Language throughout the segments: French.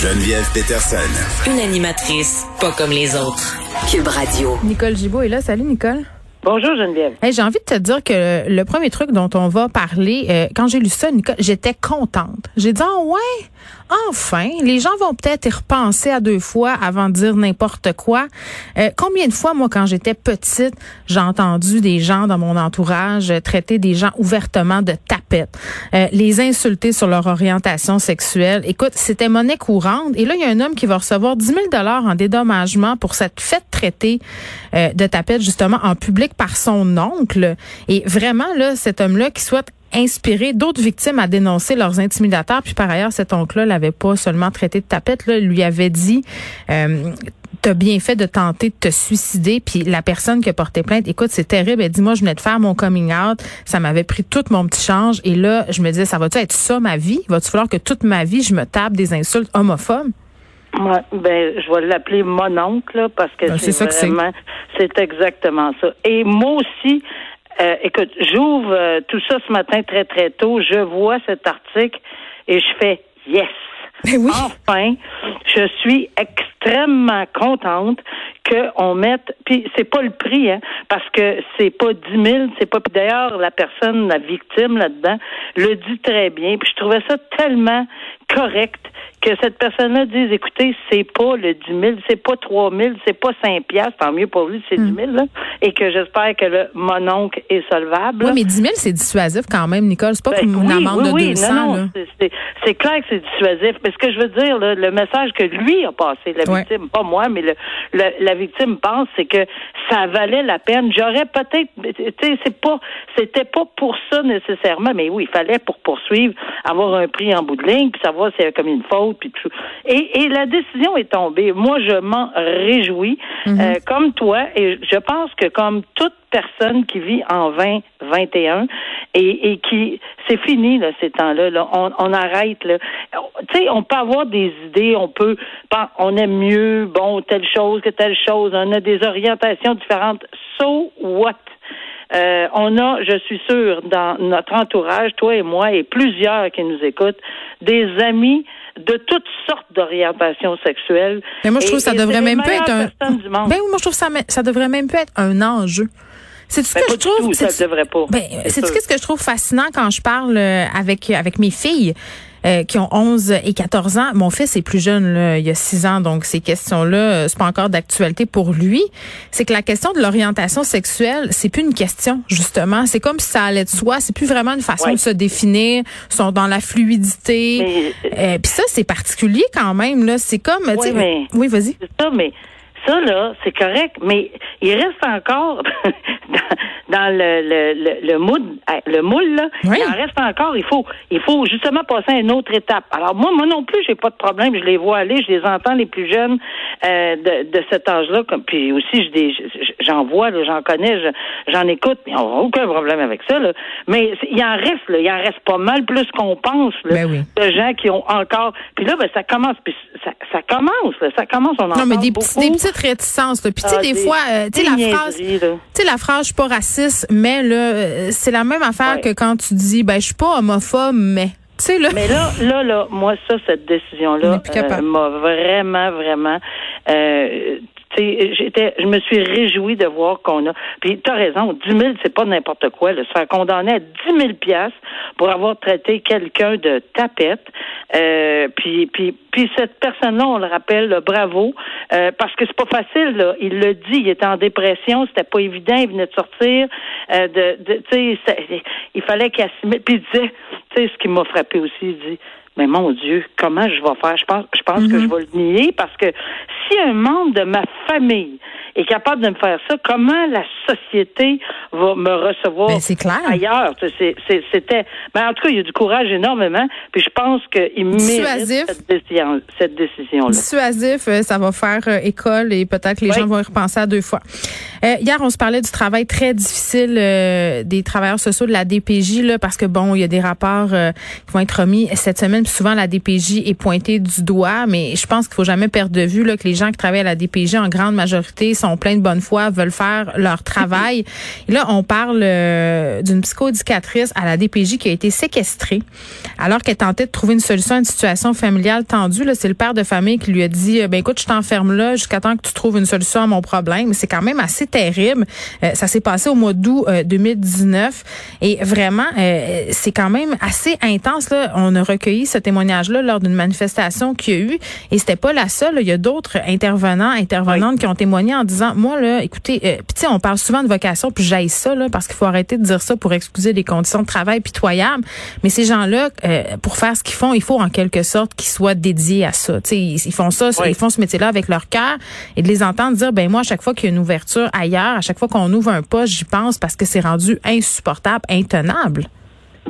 Geneviève Peterson. Une animatrice pas comme les autres. Cube Radio. Nicole Gibault est là. Salut, Nicole. Bonjour Geneviève. J'ai envie de te dire que le premier truc dont on va parler, euh, quand j'ai lu ça, Nicole, j'étais contente. J'ai dit, oh ouais, enfin, les gens vont peut-être y repenser à deux fois avant de dire n'importe quoi. Euh, combien de fois, moi, quand j'étais petite, j'ai entendu des gens dans mon entourage traiter des gens ouvertement de tapettes, euh, les insulter sur leur orientation sexuelle. Écoute, c'était monnaie courante. Et là, il y a un homme qui va recevoir 10 000 dollars en dédommagement pour cette fête traitée de tapette, justement, en public par son oncle. Et vraiment, là, cet homme-là qui souhaite inspirer d'autres victimes à dénoncer leurs intimidateurs. Puis par ailleurs, cet oncle-là l'avait pas seulement traité de tapette, là, lui avait dit euh, T'as bien fait de tenter de te suicider. Puis la personne qui a porté plainte, écoute, c'est terrible. Elle dit, moi, je venais de faire mon coming out. Ça m'avait pris tout mon petit change. Et là, je me disais, ça va-tu être ça ma vie? Va-tu falloir que toute ma vie, je me tape des insultes homophobes? Ouais, ben, je vais l'appeler mon oncle, parce que ben, c'est vraiment, c'est exactement ça. Et moi aussi, euh, écoute, j'ouvre euh, tout ça ce matin très, très tôt. Je vois cet article et je fais yes. Ben oui. Enfin, je suis extrêmement contente qu'on mette, puis c'est pas le prix, hein, parce que c'est pas 10 000, c'est pas, d'ailleurs, la personne, la victime là-dedans, le dit très bien, puis je trouvais ça tellement correct que cette personne-là dise, écoutez, c'est pas le 10 000, c'est pas 3 000, c'est pas 5 piastres, tant mieux pour lui, c'est 10 000, là, et que j'espère que le mononcle est solvable. Oui, mais 10 000, c'est dissuasif quand même, Nicole. C'est pas ben comme une amende de 200. Non, non, c'est clair que c'est dissuasif. Mais ce que je veux dire, là, le message que lui a passé, la victime, pas moi, mais le, la victime pense, c'est que ça valait la peine. J'aurais peut-être, tu sais, c'est pas, c'était pas pour ça nécessairement, mais oui, il fallait pour poursuivre, avoir un prix en bout de ligne, puis savoir s'il y avait comme une faute et, la décision est tombée. Moi, je m'en réjouis, mhm. euh, comme toi, et je pense que comme toute personne qui vit en 2021 et, et qui c'est fini là, ces temps-là. Là. On, on arrête là. Tu sais, on peut avoir des idées, on peut on aime mieux, bon, telle chose que telle chose, on a des orientations différentes. So what? Euh, on a, je suis sûre, dans notre entourage, toi et moi, et plusieurs qui nous écoutent, des amis de toutes sortes d'orientations sexuelles. Mais moi, je trouve que ça devrait même pas être un. Ben moi, je trouve que ça, ça devrait même pas être un enjeu. C'est ce ben, que je trouve? Tout, ça devrait pas. Ben, c'est ce que je trouve fascinant quand je parle euh, avec avec mes filles? Euh, qui ont 11 et 14 ans. Mon fils est plus jeune, là, il y a 6 ans, donc ces questions-là, euh, c'est pas encore d'actualité pour lui. C'est que la question de l'orientation sexuelle, c'est plus une question, justement. C'est comme si ça allait de soi. C'est plus vraiment une façon de se définir. Ils sont dans la fluidité. Euh, Puis ça, c'est particulier quand même. Là, c'est comme. Oui, mais, oui vas-y. Ça, mais ça là, c'est correct. Mais il reste encore dans le, le, le, moule, euh, le moule là, il en reste encore. Il faut, il faut justement passer à une autre étape. Alors moi, moi non plus, j'ai pas de problème. Je les vois aller, je les entends les plus jeunes euh, de, de cet âge-là. Puis aussi, j'en vois, j'en connais, j'en écoute. Ils n'ont aucun problème avec ça. Là. Mais il en reste, là, il en reste pas mal plus qu'on pense là, ben de gens qui ont encore. Puis là, ben, ça commence. Puis ça, ça commence, là, ça commence. On en non, mais des petites réticences. Puis tu sais, ah, des, fois, euh, tu sais la phrase, tu sais la phrase, je suis pas raciste mais là, euh, c'est la même affaire que quand tu dis, ben, je suis pas homophobe, mais. Là. Mais là, là, là, moi, ça, cette décision-là euh, m'a vraiment, vraiment euh, j'étais, je me suis réjouie de voir qu'on a. Puis tu as raison, 10 000, c'est pas n'importe quoi. Là. Faire condamner à 10 000 piastres pour avoir traité quelqu'un de tapette. Euh, puis, puis, puis cette personne-là, on le rappelle, bravo, euh, parce que c'est pas facile. Là. Il le dit, il était en dépression, c'était pas évident, il venait de sortir. Euh, de, de tu sais, il fallait qu'il assume. Puis il disait, tu sais, ce qui m'a frappé aussi, il dit mais mon Dieu, comment je vais faire? Je pense, je pense que je mhm. vais le nier parce que si un membre de ma famille est capable de me faire ça, comment la société va me recevoir ben, ailleurs? C'était, ben, en tout cas, il y a du courage énormément, puis je pense qu'il mérite cette, décision, cette décision-là. Dissuasif, euh, ça va faire euh, école et peut-être que les gens vont y repenser à deux fois. Euh, hier, on se parlait du travail très difficile des travailleurs sociaux de la DPJ, là, parce que bon, il y a des rapports qui vont être remis cette semaine, puis souvent la DPJ est pointée du doigt, mais je pense qu'il faut jamais perdre de vue là, que les gens qui travaillent à la DPJ, en grande majorité, sont pleins de bonne foi, veulent faire leur travail. Et là, on parle euh, d'une psychoéducatrice à la DPJ qui a été séquestrée alors qu'elle tentait de trouver une solution à une situation familiale tendue. Là, c'est le père de famille qui lui a dit, ben écoute, je t'enferme là jusqu'à temps que tu trouves une solution à mon problème. C'est quand même assez terrible. ça s'est passé au mois d'août 2019 et vraiment, c'est quand même assez intense. Là. On a recueilli ce témoignage-là lors d'une manifestation qu'il y a eu et c'était pas la seule. Il y a d'autres intervenants, intervenantes qui ont témoigné en disant, moi là, écoutez, euh, puis on parle souvent de vocation, puis j'aille ça là parce qu'il faut arrêter de dire ça pour excuser des conditions de travail pitoyables. Mais ces gens-là, euh, pour faire ce qu'ils font, il faut en quelque sorte qu'ils soient dédiés à ça. sais, ils, ils font ça, ils font ce métier-là avec leur cœur et de les entendre dire, ben moi, à chaque fois qu'il y a une ouverture ailleurs, à chaque fois qu'on ouvre un poste, j'y pense parce que c'est rendu insupportable, intenable.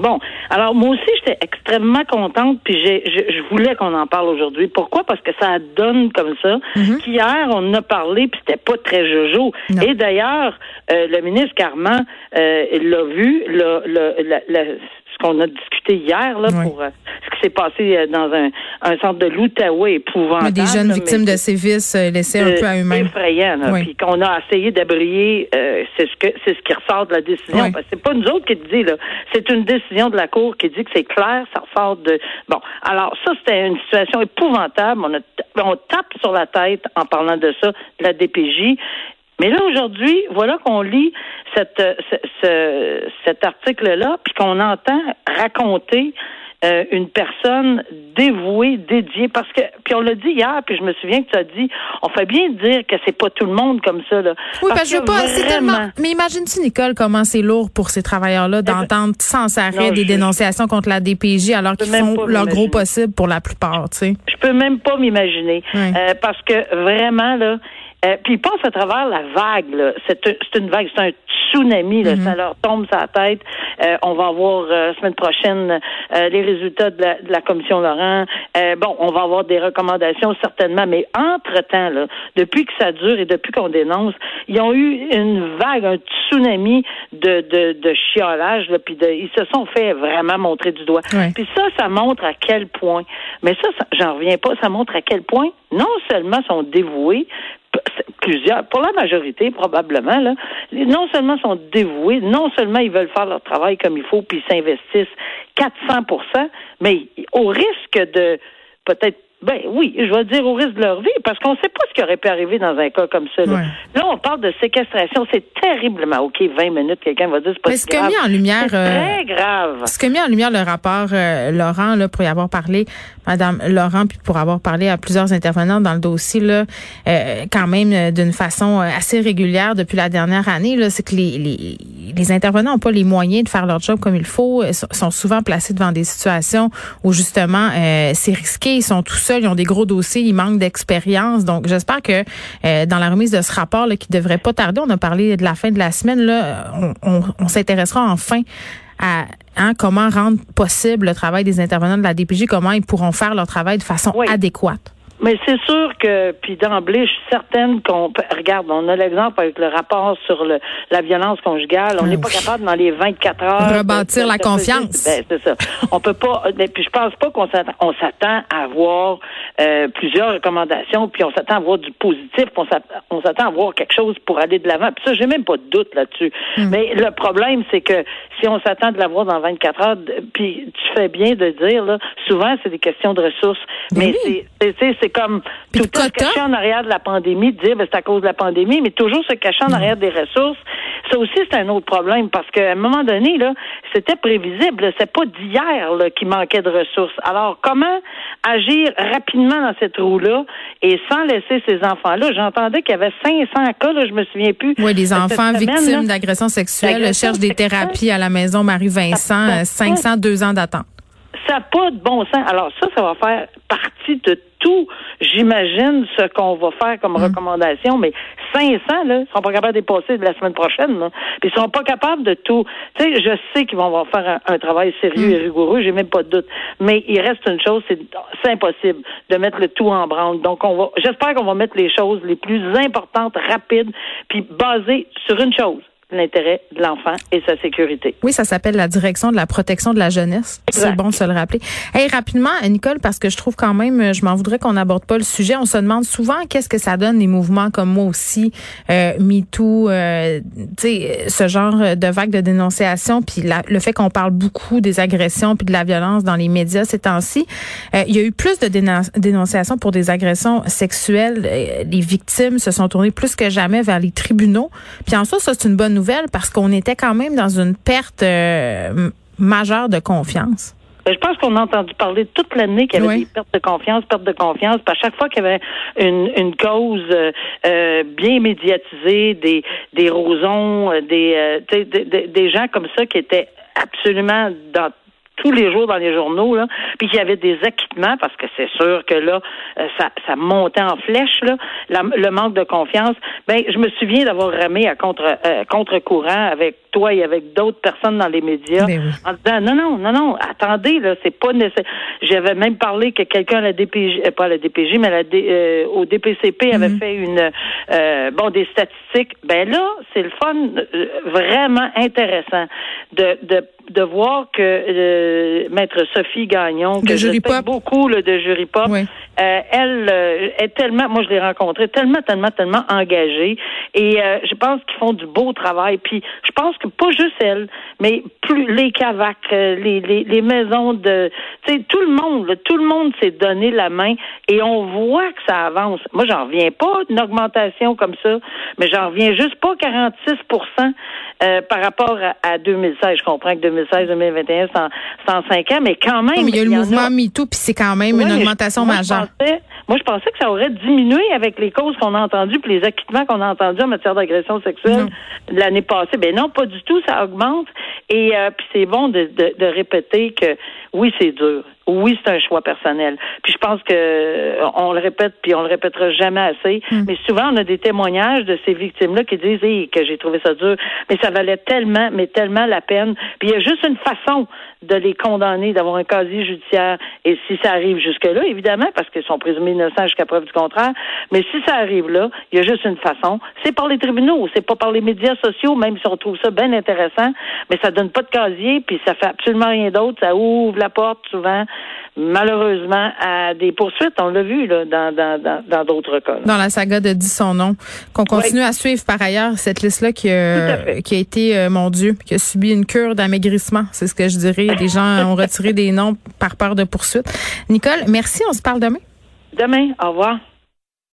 Bon, alors moi aussi j'étais extrêmement contente, puis j'ai, je, voulais qu'on en parle aujourd'hui. Pourquoi? Parce que ça donne comme ça. Mhm. Qu'hier on a parlé, puis c'était pas très jojo. Et d'ailleurs, euh, le ministre Carman euh, l'a vu, l'a, ce qu'on a discuté hier là pour euh, ce qui s'est passé euh, dans un, un centre de l'Outaouais épouvantable. Des jeunes victimes de sévices laissés un peu à eux-mêmes. Effrayant, puis qu'on a essayé d'abrier, c'est ce que c'est ce qui ressort de la décision. Parce que c'est pas nous autres qui le dit là, c'est une décision de la cour qui dit que c'est clair, ça ressort de bon. Alors ça c'était une situation épouvantable. On, a, on tape sur la tête en parlant de ça, de la DPJ. Mais là, aujourd'hui, voilà qu'on lit cette, ce, cet article-là, puis qu'on entend raconter euh, une personne dévouée, dédiée, parce que, puis on l'a dit hier, puis je me souviens que tu as dit, on fait bien dire que c'est pas tout le monde comme ça, là. Oui, parce, que je veux pas, c'est tellement, mais imagine-tu, Nicole, comment c'est lourd pour ces travailleurs-là eh ben, d'entendre sans arrêt des dénonciations contre la DPJ alors qu'ils font leur gros possible pour la plupart, tu sais. Je peux même pas m'imaginer, euh, parce que vraiment, là, euh, puis ils passent à travers la vague. C'est, une vague, c'est un tsunami. Là. Mm-hmm. Ça leur tombe la tête. Euh, on va avoir euh, semaine prochaine euh, les résultats de la, de la commission Laurent. bon, on va avoir des recommandations certainement, mais entre-temps, là, depuis que ça dure et depuis qu'on dénonce, ils ont eu une vague, un tsunami de, de, de chiolage. Là, puis ils se sont fait vraiment montrer du doigt. Puis ça, ça montre à quel point. Mais ça, ça j'en reviens pas. Ça montre à quel point non seulement sont dévoués, plusieurs, pour la majorité probablement, là, non seulement sont dévoués, non seulement ils veulent faire leur travail comme il faut, puis ils s'investissent 400% mais au risque de peut-être ben oui, je vais dire au risque de leur vie, parce qu'on ne sait pas ce qui aurait pu arriver dans un cas comme ça. Là, on parle de séquestration, c'est terriblement OK. 20 minutes, quelqu'un va dire c'est pas ce que mis en lumière, très euh, grave. Ce que mis en lumière le rapport euh, Laurent, là, pour y avoir parlé, Madame Laurent, puis pour avoir parlé à plusieurs intervenants dans le dossier, là, euh, quand même d'une façon assez régulière depuis la dernière année, là, c'est que les, les, les intervenants n'ont pas les moyens de faire leur job comme il faut, sont souvent placés devant des situations où justement c'est risqué, ils sont tout ils ont des gros dossiers, ils manquent d'expérience. Donc, j'espère que euh, dans la remise de ce rapport là, qui devrait pas tarder, on a parlé de la fin de la semaine, là, on, s'intéressera enfin à hein, comment rendre possible le travail des intervenants de la DPJ, comment ils pourront faire leur travail de façon adéquate. Mais c'est sûr que, puis d'emblée, je suis certaine qu'on regarde, on a l'exemple avec le rapport sur le, la violence conjugale. On n'est pas capable dans les 24 heures. Rebâtir la confiance. Ben, c'est ça. On peut pas, puis je pense pas qu'on s'attend, on s'attend à avoir euh, plusieurs recommandations, puis on s'attend à avoir du positif, on s'attend à avoir quelque chose pour aller de l'avant. Puis ça, j'ai même pas de doute là-dessus. Hmm. Mais le problème, c'est que si on s'attend de l'avoir dans 24 heures, puis tu fais bien de dire, là, souvent, c'est des questions de ressources. Ben mais c'est, c'est comme tout se cacher en arrière de la pandémie, de dire ben, c'est à cause de la pandémie, mais toujours se cacher en arrière des ressources. Ça aussi, c'est un autre problème parce qu'à un moment donné, là, c'était prévisible. C'est pas d'hier qu'il manquait de ressources. Alors, comment agir rapidement dans cette roue-là et sans laisser ces enfants-là? J'entendais qu'il y avait 500 cas, là, je me souviens plus. Oui, des enfants victimes d'agressions sexuelles cherchent des thérapies à la maison Marie-Vincent, 500, deux ans d'attente. Ça n'a pas de bon sens. Alors ça, ça va faire partie de tout, j'imagine, ce qu'on va faire comme mm. recommandation, mais 500, là, ils seront pas capables de dépasser de la semaine prochaine, là. Puis ils sont pas capables de tout. Tu sais, je sais qu'ils vont faire un, travail sérieux mm. et rigoureux, j'ai même pas de doute. Mais il reste une chose, c'est, c'est impossible de mettre le tout en branle. Donc, on va, j'espère qu'on va mettre les choses les plus importantes, rapides, puis basées sur une chose, l'intérêt de l'enfant et sa sécurité. Oui, ça s'appelle la direction de la protection de la jeunesse. C'est bon de se le rappeler. Hey, rapidement, Nicole, parce que je trouve quand même, je m'en voudrais qu'on n'aborde pas le sujet. On se demande souvent qu'est-ce que ça donne des mouvements comme moi aussi, euh, MeToo, euh, tu sais, ce genre de vague de dénonciation, puis le fait qu'on parle beaucoup des agressions puis de la violence dans les médias ces temps-ci. Euh, il y a eu plus de dénonciations pour des agressions sexuelles. Euh, les victimes se sont tournées plus que jamais vers les tribunaux. Puis en soi, ça c'est une bonne nouvelle parce qu'on était quand même dans une perte euh, majeure de confiance. Ben, je pense qu'on a entendu parler toute l'année qu'il y avait des pertes de confiance, pertes de confiance. Puis à chaque fois qu'il y avait une, une cause euh, bien médiatisée, des, des rosons, des, des, des gens comme ça qui étaient absolument dans tous les jours dans les journaux, là, puis qu'il y avait des acquittements, parce que c'est sûr que là, euh, ça, ça montait en flèche, là, le manque de confiance. Ben, je me souviens d'avoir ramé à contre euh, contre-courant avec toi et avec d'autres personnes dans les médias ben en disant non, non, non, non, attendez, là, c'est pas nécessaire. J'avais même parlé que quelqu'un à la DPJ, euh, pas à la DPJ, mais à la au DPCP avait mhm. fait une bon des statistiques. Ben là, c'est le fun vraiment intéressant de, de de voir que euh, maître Sophie Gagnon, que je beaucoup le de jury pop, euh, elle euh, est tellement, moi je l'ai rencontrée, tellement, tellement, tellement engagée, et je pense qu'ils font du beau travail. Puis je pense que pas juste elle, mais plus les cavacs, les, les, les maisons de, tu sais, tout le monde, tout le monde s'est donné la main, et on voit que ça avance. Moi j'en reviens pas d'une augmentation comme ça, mais j'en reviens juste pas 46 par rapport à, à 2016. Je comprends que 2016-2021, 105 ans, mais quand même. il y a le mouvement MeToo, puis c'est quand même une augmentation majeure. moi, je pensais que ça aurait diminué avec les causes qu'on a entendues, puis les acquittements qu'on a entendus en matière d'agression sexuelle l'année passée. Ben non, pas du tout, ça augmente. Et euh, puis c'est bon de, de répéter que oui, c'est dur. Oui, c'est un choix personnel. Puis je pense que euh, on le répète, puis on le répétera jamais assez. Hmm. Mais souvent, on a des témoignages de ces victimes-là qui disent que j'ai trouvé ça dur, mais ça valait tellement, mais tellement la peine. Puis il y a juste une façon de les condamner, d'avoir un casier judiciaire. Et si ça arrive jusque-là, évidemment, parce qu'ils sont présumés innocents jusqu'à preuve du contraire, mais si ça arrive là, il y a juste une façon. C'est par les tribunaux, c'est pas par les médias sociaux, même si on trouve ça bien intéressant, mais ça donne pas de casier, puis ça fait absolument rien d'autre. Ça ouvre la porte souvent malheureusement à des poursuites. On l'a vu là, dans, dans, dans, d'autres cas. Dans la saga de Dis son nom, qu'on continue à suivre par ailleurs cette liste-là qui, a, qui a été, euh, mon Dieu, qui a subi une cure d'amaigrissement, c'est ce que je dirais. Les gens ont retiré des noms par peur de poursuite. Nicole, merci. On se parle demain. Demain. Au revoir.